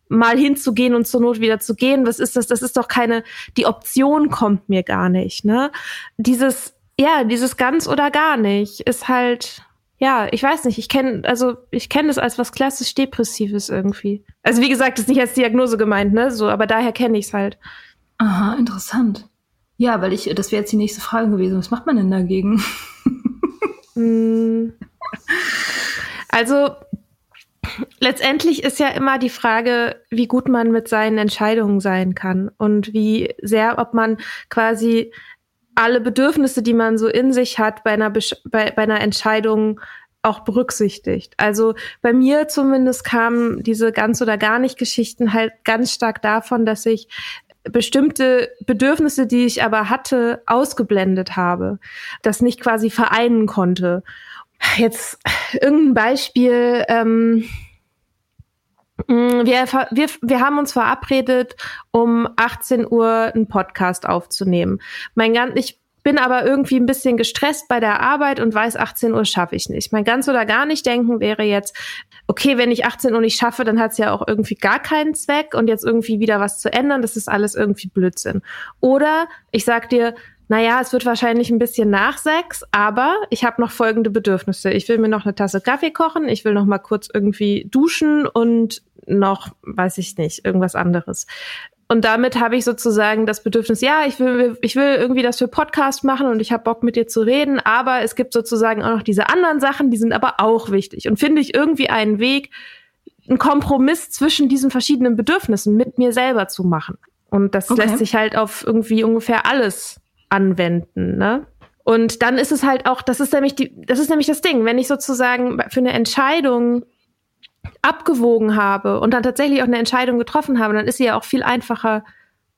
mal hinzugehen und zur Not wieder zu gehen. Was ist das? Das ist doch keine, die Option kommt mir gar nicht, ne? Dieses, ja, dieses ganz oder gar nicht ist halt, ja, ich weiß nicht, ich kenne, also ich kenne das als was klassisch Depressives irgendwie. Also wie gesagt, das ist nicht als Diagnose gemeint, ne? So, aber daher kenne ich es halt. Aha, interessant. Ja, weil ich, das wäre jetzt die nächste Frage gewesen. Was macht man denn dagegen? Mm. Also letztendlich ist ja immer die Frage, wie gut man mit seinen Entscheidungen sein kann und wie sehr, ob man quasi alle Bedürfnisse, die man so in sich hat, bei einer, Besch bei, bei einer Entscheidung auch berücksichtigt. Also bei mir zumindest kamen diese ganz oder gar nicht Geschichten halt ganz stark davon, dass ich bestimmte Bedürfnisse, die ich aber hatte, ausgeblendet habe, das nicht quasi vereinen konnte. Jetzt irgendein Beispiel. Ähm, wir, wir, wir haben uns verabredet, um 18 Uhr einen Podcast aufzunehmen. Mein ganz, ich bin aber irgendwie ein bisschen gestresst bei der Arbeit und weiß, 18 Uhr schaffe ich nicht. Mein ganz oder gar nicht denken wäre jetzt, okay, wenn ich 18 Uhr nicht schaffe, dann hat es ja auch irgendwie gar keinen Zweck und jetzt irgendwie wieder was zu ändern, das ist alles irgendwie Blödsinn. Oder ich sag dir, naja, es wird wahrscheinlich ein bisschen nach sechs, aber ich habe noch folgende Bedürfnisse. Ich will mir noch eine Tasse Kaffee kochen, ich will noch mal kurz irgendwie duschen und noch, weiß ich nicht, irgendwas anderes. Und damit habe ich sozusagen das Bedürfnis, ja, ich will, ich will irgendwie, dass wir Podcast machen und ich habe Bock mit dir zu reden, aber es gibt sozusagen auch noch diese anderen Sachen, die sind aber auch wichtig. Und finde ich irgendwie einen Weg, einen Kompromiss zwischen diesen verschiedenen Bedürfnissen mit mir selber zu machen. Und das okay. lässt sich halt auf irgendwie ungefähr alles anwenden, ne? Und dann ist es halt auch, das ist nämlich die, das ist nämlich das Ding, wenn ich sozusagen für eine Entscheidung abgewogen habe und dann tatsächlich auch eine Entscheidung getroffen habe, dann ist sie ja auch viel einfacher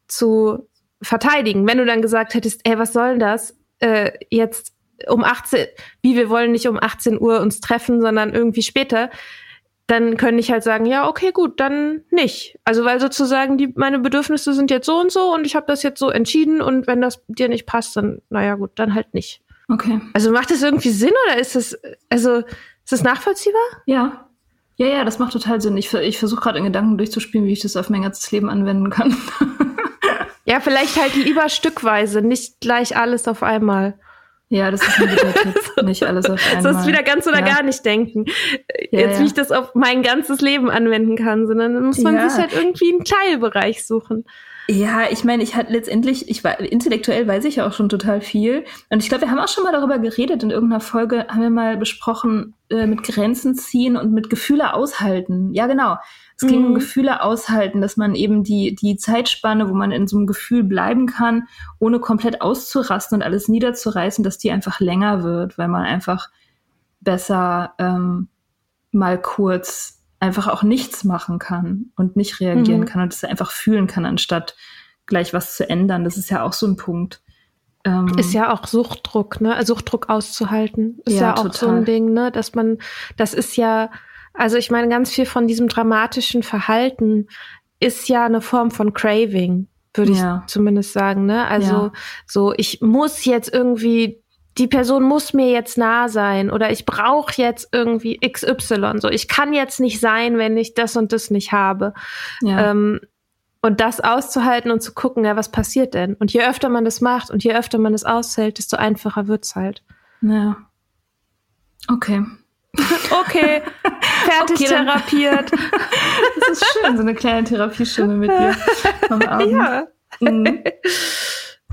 zu verteidigen. Wenn du dann gesagt hättest, ey, was soll denn das? Äh, jetzt um 18, wie wir wollen nicht um 18 Uhr uns treffen, sondern irgendwie später, dann könnte ich halt sagen, ja, okay, gut, dann nicht. Also weil sozusagen die meine Bedürfnisse sind jetzt so und so und ich habe das jetzt so entschieden und wenn das dir nicht passt, dann naja gut, dann halt nicht. Okay. Also macht das irgendwie Sinn oder ist das also ist das nachvollziehbar? Ja. Ja, ja, das macht total Sinn. Ich, ich versuche gerade in Gedanken durchzuspielen, wie ich das auf mein ganzes Leben anwenden kann. ja, vielleicht halt lieber stückweise, nicht gleich alles auf einmal. Ja, das ist ein guter Tipp. Nicht alles auf einmal. Sonst wieder ganz oder ja. gar nicht denken. Ja, Jetzt, wie ich das auf mein ganzes Leben anwenden kann, sondern muss man sich halt irgendwie einen Teilbereich suchen. Ja, ich meine, ich hatte letztendlich, ich war intellektuell weiß ich ja auch schon total viel. Und ich glaube, wir haben auch schon mal darüber geredet. In irgendeiner Folge haben wir mal besprochen, äh, mit Grenzen ziehen und mit Gefühle aushalten. Ja, genau. Es ging um mhm. Gefühle aushalten, dass man eben die, die Zeitspanne, wo man in so einem Gefühl bleiben kann, ohne komplett auszurasten und alles niederzureißen, dass die einfach länger wird, weil man einfach besser ähm, mal kurz einfach auch nichts machen kann und nicht reagieren mhm. kann und es einfach fühlen kann, anstatt gleich was zu ändern. Das ist ja auch so ein Punkt. Ähm, ist ja auch Suchtdruck, ne? Suchtdruck auszuhalten. Ist ja, ja auch total. so ein Ding, ne? Dass man, das ist ja, also ich meine, ganz viel von diesem dramatischen Verhalten ist ja eine Form von Craving, würde ja. ich zumindest sagen, ne? Also ja. so, ich muss jetzt irgendwie die Person muss mir jetzt nah sein oder ich brauche jetzt irgendwie XY. So, ich kann jetzt nicht sein, wenn ich das und das nicht habe. Ja. Ähm, und das auszuhalten und zu gucken, ja, was passiert denn? Und je öfter man das macht und je öfter man das aushält, desto einfacher wird's halt. Ja. Okay. Okay, fertig okay, therapiert. das ist schön, so eine kleine Therapiestunde mit dir am Abend. Ja. Mhm.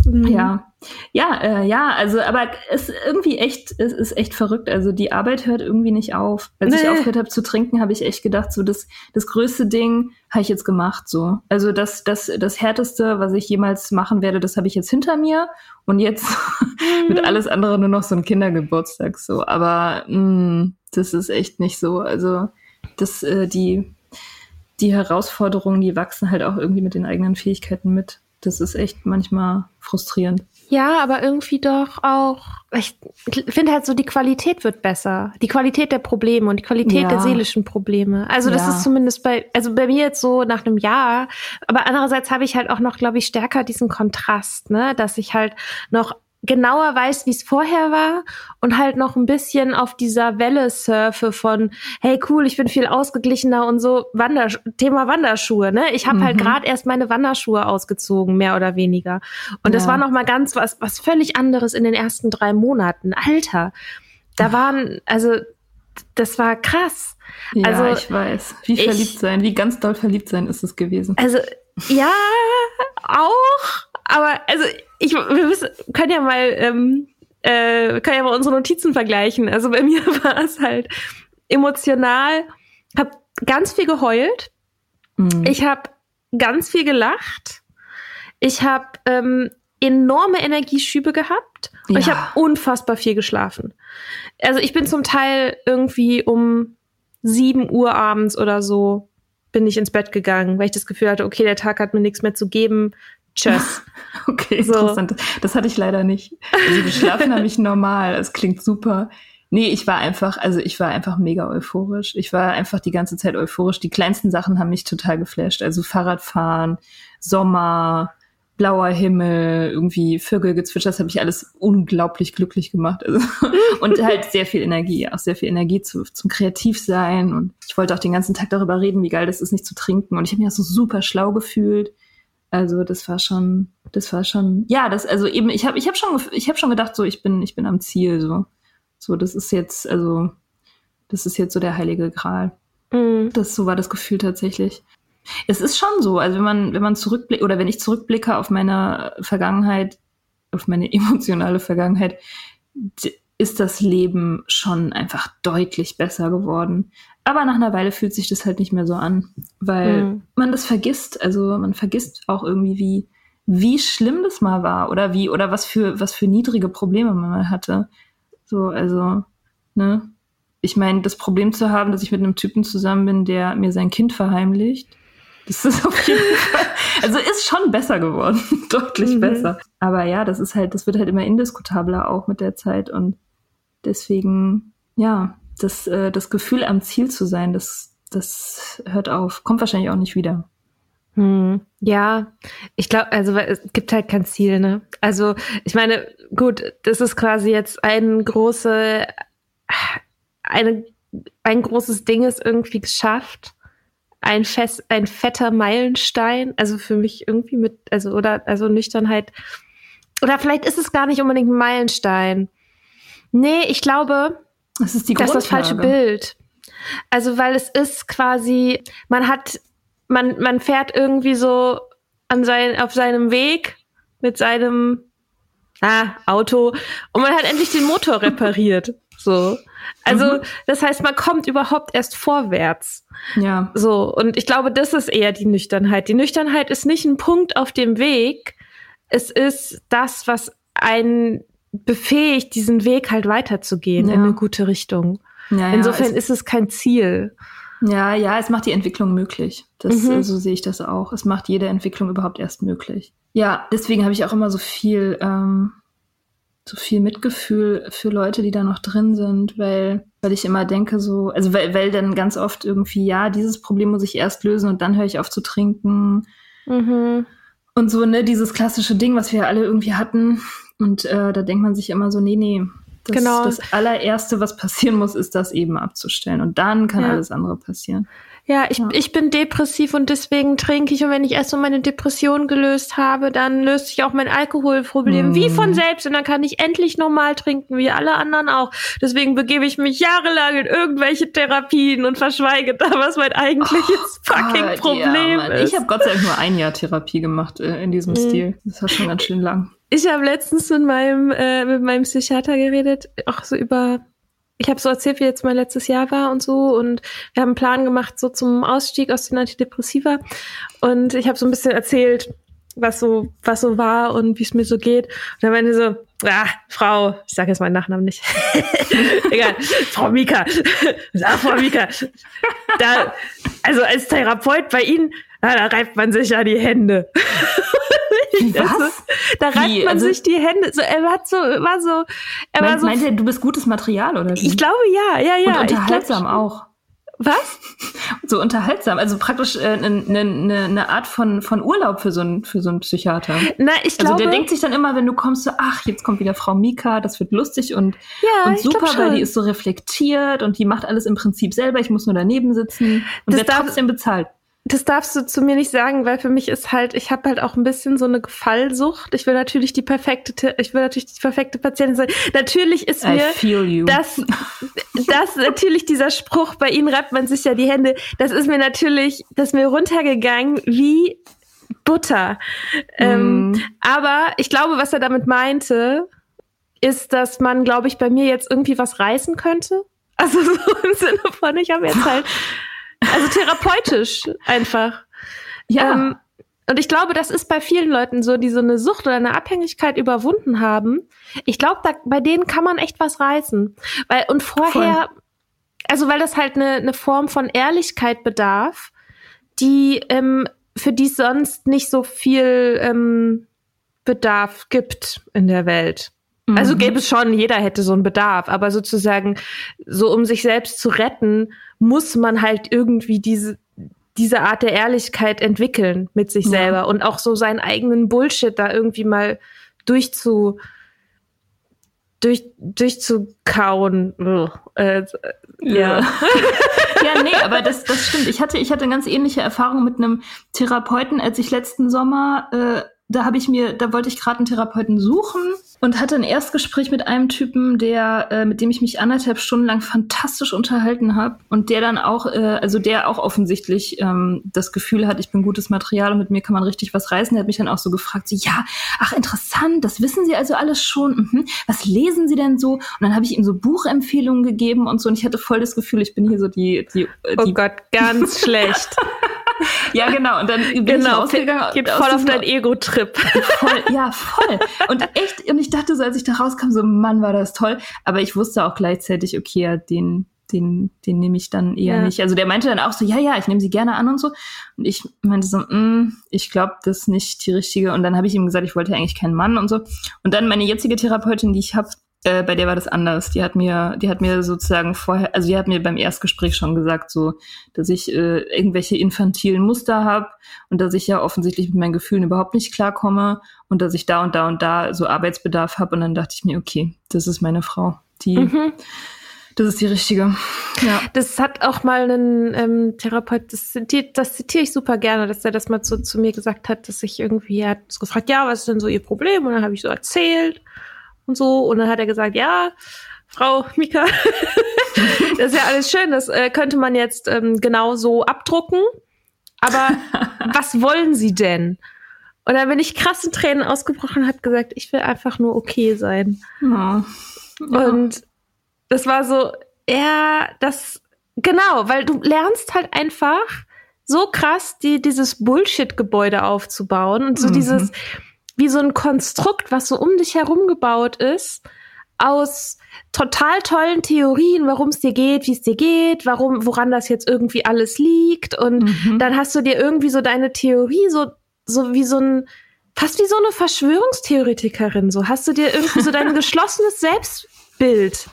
Mhm. Ja, ja, äh, ja, also, aber es ist irgendwie echt, es ist echt verrückt. Also die Arbeit hört irgendwie nicht auf. Als nee. ich aufgehört habe zu trinken, habe ich echt gedacht, so das, das größte Ding habe ich jetzt gemacht. So, also das, das, das härteste, was ich jemals machen werde, das habe ich jetzt hinter mir und jetzt mit mhm. alles andere nur noch so ein Kindergeburtstag. So, aber mh, mm, das ist echt nicht so. Also das, äh, die, die Herausforderungen, die wachsen halt auch irgendwie mit den eigenen Fähigkeiten mit. Das ist echt manchmal frustrierend. Ja, aber irgendwie doch auch. Ich finde halt so, die Qualität wird besser. Die Qualität der Probleme und die Qualität ja. der seelischen Probleme. Also das ja. ist zumindest bei, also bei mir jetzt so nach einem Jahr. Aber andererseits habe ich halt auch noch, glaube ich, stärker diesen Kontrast, ne, dass ich halt noch genauer weiß, wie es vorher war und halt noch ein bisschen auf dieser Welle surfe von, hey cool, ich bin viel ausgeglichener und so Wander Thema Wanderschuhe, ne? Ich habe halt mhm. halt gerade erst meine Wanderschuhe ausgezogen, mehr oder weniger. Und ja. das war noch mal ganz was was völlig anderes in den ersten drei Monaten. Alter, da waren also das war krass. Ja, Also, ich weiß. Wie ich- verliebt sein, wie ganz doll verliebt sein ist es gewesen. Also, ja, auch. Aber also, ich, wir müssen, können ja mal, ähm, äh, können ja mal unsere Notizen vergleichen. Also bei mir war es halt emotional, hab ganz viel geheult. Mhm. Ich habe ganz viel gelacht. Ich habe ähm, enorme Energieschübe gehabt. Und ich Ja. habe unfassbar viel geschlafen. Also ich bin zum Teil irgendwie um 7 Uhr abends oder so bin ich ins Bett gegangen, weil ich das Gefühl hatte, okay, der Tag hat mir nichts mehr zu geben. Tschüss. Okay, So. interessant. Das hatte ich leider nicht. Also geschlafen habe ich normal. Es klingt super. Nee, ich war einfach, also ich war einfach mega euphorisch. Ich war einfach die ganze Zeit euphorisch. Die kleinsten Sachen haben mich total geflasht. Also Fahrradfahren, Sommer, blauer Himmel, irgendwie Vögelgezwitscher, das habe ich alles unglaublich glücklich gemacht. Also, und halt sehr viel Energie, auch sehr viel Energie zu, zum Kreativsein. Und ich wollte auch den ganzen Tag darüber reden, wie geil das ist, nicht zu trinken. Und ich habe mich auch so super schlau gefühlt. Also das war schon, das war schon, ja, das also eben, ich habe, ich habe schon, ich habe schon gedacht, so ich bin, ich bin am Ziel, so, so das ist jetzt, also das ist jetzt so der heilige Gral. Mm. Das so war das Gefühl tatsächlich. Es ist schon so, also wenn man, wenn man zurückblickt oder wenn ich zurückblicke auf meine Vergangenheit, auf meine emotionale Vergangenheit, ist das Leben schon einfach deutlich besser geworden. Aber nach einer Weile fühlt sich das halt nicht mehr so an, weil Mhm. man das vergisst. Also man vergisst auch irgendwie, wie, wie schlimm das mal war oder wie, oder was für, was für niedrige Probleme man mal hatte. So, also, ne? Ich meine, das Problem zu haben, dass ich mit einem Typen zusammen bin, der mir sein Kind verheimlicht, das ist auf jeden Fall, also ist schon besser geworden, deutlich Mhm. besser. Aber ja, das ist halt, das wird halt immer indiskutabler auch mit der Zeit und deswegen, ja, das, äh, das Gefühl am Ziel zu sein, das, das hört auf, kommt wahrscheinlich auch nicht wieder. Hm, ja, ich glaube, also es gibt halt kein Ziel, ne? Also ich meine, gut, das ist quasi jetzt ein große, eine, ein großes Ding ist irgendwie geschafft. Ein fest, ein fetter Meilenstein. Also für mich irgendwie mit, also oder also Nüchternheit. Oder vielleicht ist es gar nicht unbedingt ein Meilenstein. Nee, ich glaube, Das ist die das ist das falsche Bild. Also, weil es ist quasi, man hat, man, man fährt irgendwie so an sein, auf seinem Weg mit seinem ah, Auto und man hat endlich den Motor repariert. So. Also, Mhm. das heißt, man kommt überhaupt erst vorwärts. Ja, So. Und ich glaube, das ist eher die Nüchternheit. Die Nüchternheit ist nicht ein Punkt auf dem Weg. Es ist das, was einen befähigt, diesen Weg halt weiterzugehen Ja. in eine gute Richtung. ja, Insofern es, ist es kein Ziel. ja, ja, es macht die Entwicklung möglich. Das, Mhm. so sehe ich das auch. Es macht jede Entwicklung überhaupt erst möglich. Ja, deswegen habe ich auch immer so viel, ähm, so viel Mitgefühl für Leute, die da noch drin sind, weil, weil ich immer denke so, also weil, weil dann ganz oft irgendwie, ja, dieses Problem muss ich erst lösen und dann höre ich auf zu trinken Mhm. und so, ne, dieses klassische Ding, was wir alle irgendwie hatten. Und äh, da denkt man sich immer so, nee, nee. Das, Genau. das allererste, was passieren muss, ist das eben abzustellen. Und dann kann Ja. alles andere passieren. Ja, ich, Ja. ich bin depressiv und deswegen trinke ich. Und wenn ich erst so meine Depression gelöst habe, dann löst sich auch mein Alkoholproblem Mhm. wie von selbst. Und dann kann ich endlich normal trinken, wie alle anderen auch. Deswegen begebe ich mich jahrelang in irgendwelche Therapien und verschweige da, was mein eigentliches fucking Gott, Problem Mann. ist. Ich habe Gott sei Dank nur ein Jahr Therapie gemacht äh, in diesem Mhm. Stil. Das war schon ganz schön lang. Ich habe letztens mit meinem, äh, mit meinem Psychiater geredet, auch so über, ich habe so erzählt, wie jetzt mein letztes Jahr war und so. Und wir haben einen Plan gemacht, so zum Ausstieg aus den Antidepressiva. Und ich habe so ein bisschen erzählt, was so, was so war und wie es mir so geht. Und dann meinte so, ah, Frau, ich sage jetzt meinen Nachnamen nicht. Egal, Frau Mika. Sag, Frau Mika. Da, also als Therapeut bei Ihnen, na, da reibt man sich ja die Hände. Was? Da reibt Wie? man Also- sich die Hände. So, er hat so, war so, er war Meint, so. meint ihr, du bist gutes Material oder wie? ich glaube ja, ja, ja. Und unterhaltsam glaub, auch. Was? So unterhaltsam. Also praktisch eine äh, ne, ne, ne Art von, von Urlaub für so einen für so einen Psychiater. Na, ich Also glaube. der denkt sich dann immer, wenn du kommst, so, ach, jetzt kommt wieder Frau Mika, das wird lustig und, ja, und super, weil die ist so reflektiert und die macht alles im Prinzip selber. Ich muss nur daneben sitzen und Das wird trotzdem bezahlt. Das darfst du zu mir nicht sagen, weil für mich ist halt, ich habe halt auch ein bisschen so eine Gefallsucht. Ich will natürlich die perfekte, ich will natürlich die perfekte Patientin sein. Natürlich ist mir das, das natürlich dieser Spruch, bei Ihnen reibt man sich ja die Hände, das ist mir natürlich, das ist mir runtergegangen wie Butter. Ähm, mm. aber ich glaube, was er damit meinte, ist, dass man, glaube ich, bei mir jetzt irgendwie was reißen könnte. Also so im Sinne von, ich habe jetzt halt, also therapeutisch einfach. Ja. Ähm, und ich glaube, das ist bei vielen Leuten so, die so eine Sucht oder eine Abhängigkeit überwunden haben. Ich glaube, bei denen kann man echt was reißen. Weil, und vorher, Voll. also weil das halt eine, eine Form von Ehrlichkeit bedarf, die, ähm, für die es sonst nicht so viel ähm, Bedarf gibt in der Welt. Also mhm. gäbe es schon, jeder hätte so einen Bedarf, aber sozusagen, so um sich selbst zu retten, muss man halt irgendwie diese, diese Art der Ehrlichkeit entwickeln mit sich ja. selber und auch so seinen eigenen Bullshit da irgendwie mal durchzu durch durchzukauen. Äh, ja. ja, nee, aber das, das stimmt. Ich hatte, ich hatte eine ganz ähnliche Erfahrung mit einem Therapeuten, als ich letzten Sommer äh, da habe ich mir, da wollte ich gerade einen Therapeuten suchen und hatte ein Erstgespräch mit einem Typen, der, äh, mit dem ich mich anderthalb Stunden lang fantastisch unterhalten habe und der dann auch, äh, also der auch offensichtlich ähm, das Gefühl hat, ich bin gutes Material und mit mir kann man richtig was reißen. Der hat mich dann auch so gefragt, so, ja, ach interessant, das wissen Sie also alles schon. Mhm. Was lesen Sie denn so? Und dann habe ich ihm so Buchempfehlungen gegeben und so und ich hatte voll das Gefühl, ich bin hier so die, die, äh, die oh Gott, ganz schlecht. Ja, genau. Und dann bin genau, ich rausgegangen. Geht voll auf deinen Ego-Trip. Voll, ja, voll. Und echt, und ich dachte so, als ich da rauskam, so, Mann, war das toll. Aber ich wusste auch gleichzeitig, okay, ja, den, den, den nehme ich dann eher ja. nicht. Also der meinte dann auch so, ja, ja, ich nehme sie gerne an und so. Und ich meinte so, mm, ich glaube, das ist nicht die richtige. Und dann habe ich ihm gesagt, ich wollte eigentlich keinen Mann und so. Und dann meine jetzige Therapeutin, die ich habe, äh, bei der war das anders. Die hat mir, die hat mir sozusagen vorher, also die hat mir beim Erstgespräch schon gesagt, so, dass ich äh, irgendwelche infantilen Muster habe und dass ich ja offensichtlich mit meinen Gefühlen überhaupt nicht klarkomme und dass ich da und da und da so Arbeitsbedarf habe. Und dann dachte ich mir, okay, das ist meine Frau. Die, mhm. das ist die richtige. Ja. Das hat auch mal ein ähm, Therapeut, das zitiert, das zitiere ich super gerne, dass er das mal so zu mir gesagt hat, dass ich irgendwie, er hat gefragt, ja, was ist denn so ihr Problem? Und dann habe ich so erzählt und so. Und dann hat er gesagt, ja, Frau Mika, das ist ja alles schön, das äh, könnte man jetzt ähm, genau so abdrucken. Aber was wollen Sie denn? Und dann bin ich krass in Tränen ausgebrochen und habe gesagt, ich will einfach nur okay sein. Ja. Ja. Und das war so, ja, das, genau, weil du lernst halt einfach so krass die, dieses Bullshit-Gebäude aufzubauen und so mhm. dieses, wie so ein Konstrukt, was so um dich herum gebaut ist, aus total tollen Theorien, warum es dir geht, wie es dir geht, warum, woran das jetzt irgendwie alles liegt. Und mhm. dann hast du dir irgendwie so deine Theorie, so, so wie so ein, fast wie so eine Verschwörungstheoretikerin, so hast du dir irgendwie so dein geschlossenes Selbstbild,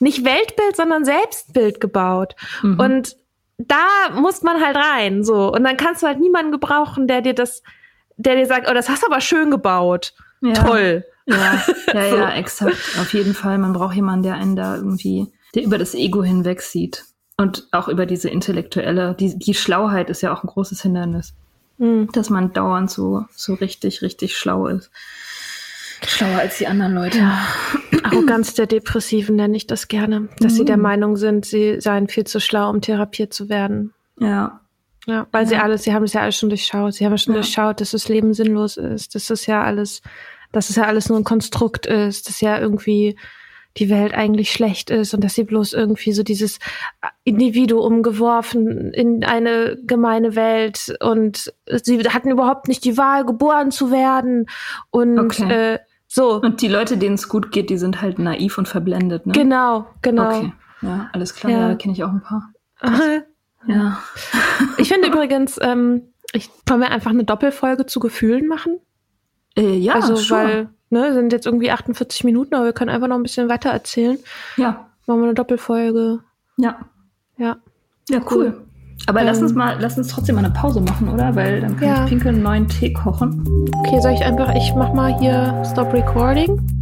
nicht Weltbild, sondern Selbstbild gebaut. Mhm. Und da muss man halt rein, so. Und dann kannst du halt niemanden gebrauchen, der dir das der dir sagt, oh, das hast du aber schön gebaut. Ja. Toll. Ja, ja, so. ja, exakt. Auf jeden Fall. Man braucht jemanden, der einen da irgendwie, der über das Ego hinweg sieht. Und auch über diese intellektuelle, die, die Schlauheit ist ja auch ein großes Hindernis. Mhm. Dass man dauernd so, so richtig, richtig schlau ist. Schlauer als die anderen Leute. Ja. Arroganz der Depressiven nenne ich das gerne. Dass mhm. sie der mhm. Meinung sind, sie seien viel zu schlau, um therapiert zu werden. Ja, ja, weil ja. sie alles, sie haben es ja alles schon durchschaut. Sie haben ja schon ja. durchschaut, dass das Leben sinnlos ist, dass es ja alles, dass es ja alles nur ein Konstrukt ist, dass ja irgendwie die Welt eigentlich schlecht ist und dass sie bloß irgendwie so dieses Individuum geworfen in eine gemeine Welt und sie hatten überhaupt nicht die Wahl, geboren zu werden und okay. äh, so. Und die Leute, denen es gut geht, die sind halt naiv und verblendet, ne? Genau, genau. Okay. Ja, alles klar, ja, da kenne ich auch ein paar. Ja. Ich finde übrigens, ähm, ich, wollen wir einfach eine Doppelfolge zu Gefühlen machen? Äh, ja, also sure. weil ne, sind jetzt irgendwie 48 Minuten, aber wir können einfach noch ein bisschen weiter erzählen. Ja. Machen wir eine Doppelfolge. Ja. Ja. Ja, cool. Aber ähm, lass uns mal, lass uns trotzdem mal eine Pause machen, oder? Weil dann kann ja. ich Pinkel einen neuen Tee kochen. Okay, soll ich einfach, ich mach mal hier Stop Recording.